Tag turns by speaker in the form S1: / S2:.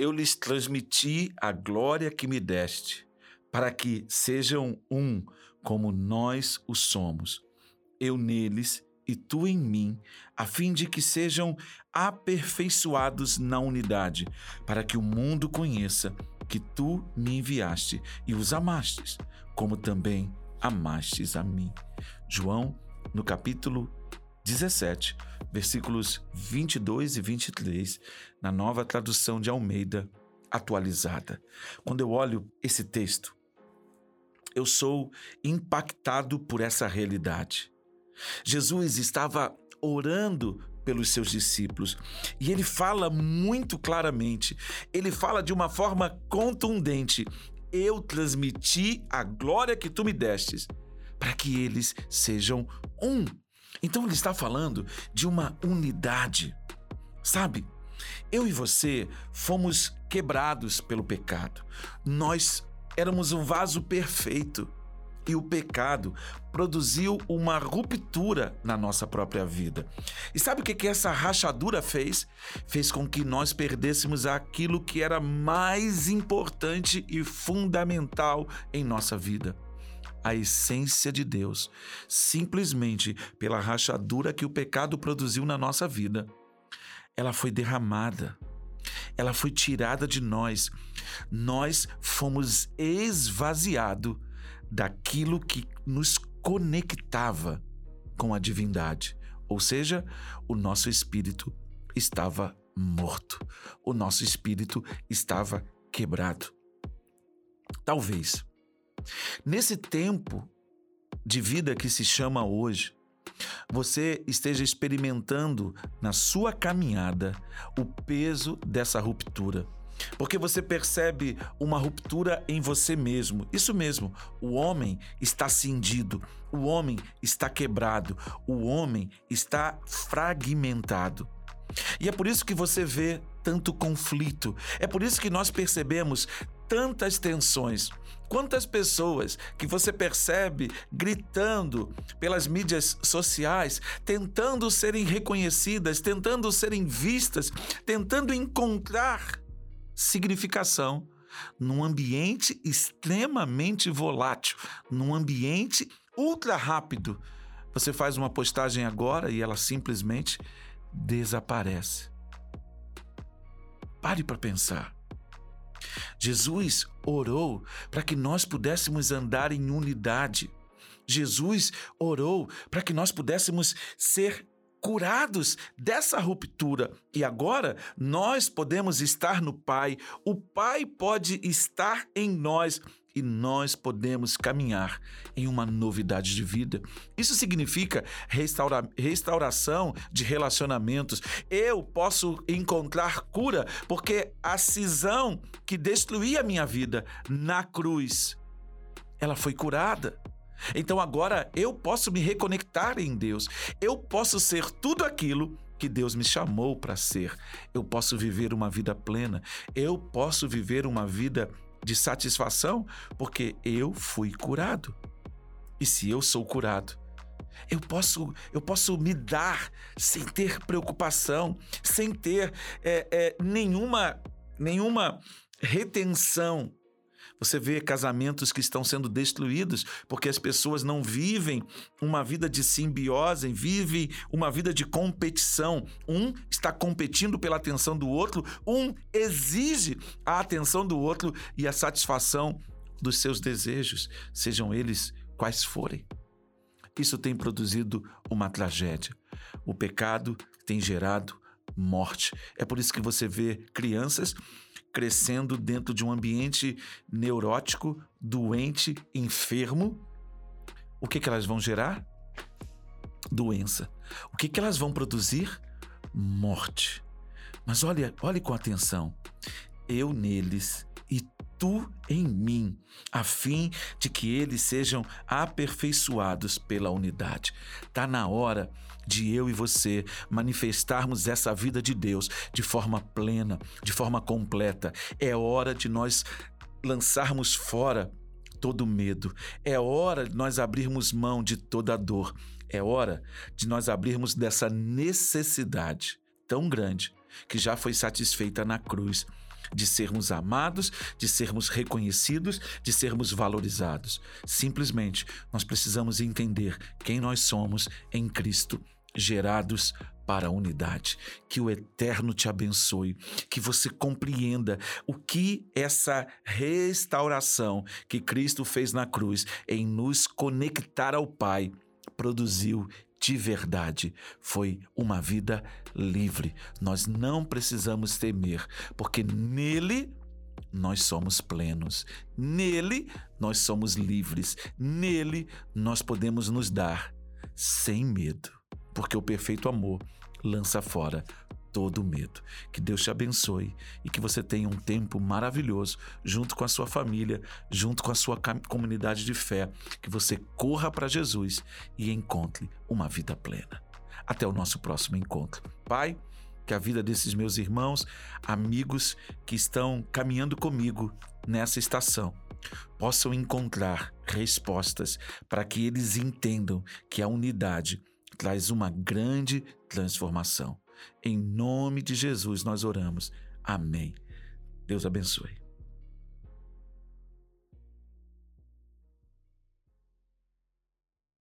S1: eu lhes transmiti a glória que me deste, para que sejam um como nós o somos. Eu neles e tu em mim, a fim de que sejam aperfeiçoados na unidade, para que o mundo conheça que tu me enviaste e os amastes, como também amastes a mim. João, no capítulo 17, versículos 22 e 23, na nova tradução de Almeida atualizada. Quando eu olho esse texto, eu sou impactado por essa realidade. Jesus estava orando pelos seus discípulos e ele fala muito claramente, ele fala de uma forma contundente: Eu transmiti a glória que tu me destes, para que eles sejam um. Então ele está falando de uma unidade. Sabe, eu e você fomos quebrados pelo pecado. Nós éramos um vaso perfeito e o pecado produziu uma ruptura na nossa própria vida. E sabe o que, que essa rachadura fez? Fez com que nós perdêssemos aquilo que era mais importante e fundamental em nossa vida. A essência de Deus, simplesmente pela rachadura que o pecado produziu na nossa vida, ela foi derramada ela foi tirada de nós. Nós fomos esvaziados daquilo que nos conectava com a divindade. Ou seja, o nosso espírito estava morto, o nosso espírito estava quebrado. Talvez, nesse tempo de vida que se chama hoje, você esteja experimentando na sua caminhada o peso dessa ruptura. Porque você percebe uma ruptura em você mesmo. Isso mesmo, o homem está cindido, o homem está quebrado, o homem está fragmentado. E é por isso que você vê tanto conflito, é por isso que nós percebemos tantas tensões. Quantas pessoas que você percebe gritando pelas mídias sociais, tentando serem reconhecidas, tentando serem vistas, tentando encontrar significação num ambiente extremamente volátil, num ambiente ultra rápido. Você faz uma postagem agora e ela simplesmente desaparece. Pare para pensar. Jesus orou para que nós pudéssemos andar em unidade. Jesus orou para que nós pudéssemos ser curados dessa ruptura. E agora nós podemos estar no Pai, o Pai pode estar em nós e nós podemos caminhar em uma novidade de vida. Isso significa restaura, restauração de relacionamentos. Eu posso encontrar cura porque a cisão que destruía a minha vida na cruz, ela foi curada. Então agora eu posso me reconectar em Deus. Eu posso ser tudo aquilo que Deus me chamou para ser. Eu posso viver uma vida plena. Eu posso viver uma vida de satisfação, porque eu fui curado. E se eu sou curado, eu posso, eu posso me dar sem ter preocupação, sem ter é, é, nenhuma, nenhuma retenção você vê casamentos que estão sendo destruídos porque as pessoas não vivem uma vida de simbiose, vivem uma vida de competição. Um está competindo pela atenção do outro, um exige a atenção do outro e a satisfação dos seus desejos, sejam eles quais forem. Isso tem produzido uma tragédia. O pecado tem gerado morte. É por isso que você vê crianças crescendo dentro de um ambiente neurótico, doente, enfermo, o que, que elas vão gerar? Doença. O que, que elas vão produzir? Morte. Mas olha, olhe com atenção. Eu neles tu em mim, a fim de que eles sejam aperfeiçoados pela unidade. Está na hora de eu e você manifestarmos essa vida de Deus de forma plena, de forma completa. É hora de nós lançarmos fora todo medo. É hora de nós abrirmos mão de toda dor. É hora de nós abrirmos dessa necessidade tão grande que já foi satisfeita na cruz de sermos amados, de sermos reconhecidos, de sermos valorizados. Simplesmente nós precisamos entender quem nós somos em Cristo, gerados para a unidade. Que o Eterno te abençoe, que você compreenda o que essa restauração que Cristo fez na cruz em nos conectar ao Pai produziu de verdade foi uma vida livre. Nós não precisamos temer, porque nele nós somos plenos. Nele nós somos livres. Nele nós podemos nos dar sem medo, porque o perfeito amor lança fora todo medo. Que Deus te abençoe e que você tenha um tempo maravilhoso junto com a sua família, junto com a sua comunidade de fé, que você corra para Jesus e encontre uma vida plena. Até o nosso próximo encontro. Pai, que a vida desses meus irmãos, amigos que estão caminhando comigo nessa estação, possam encontrar respostas para que eles entendam que a unidade traz uma grande transformação. Em nome de Jesus nós oramos. Amém. Deus abençoe.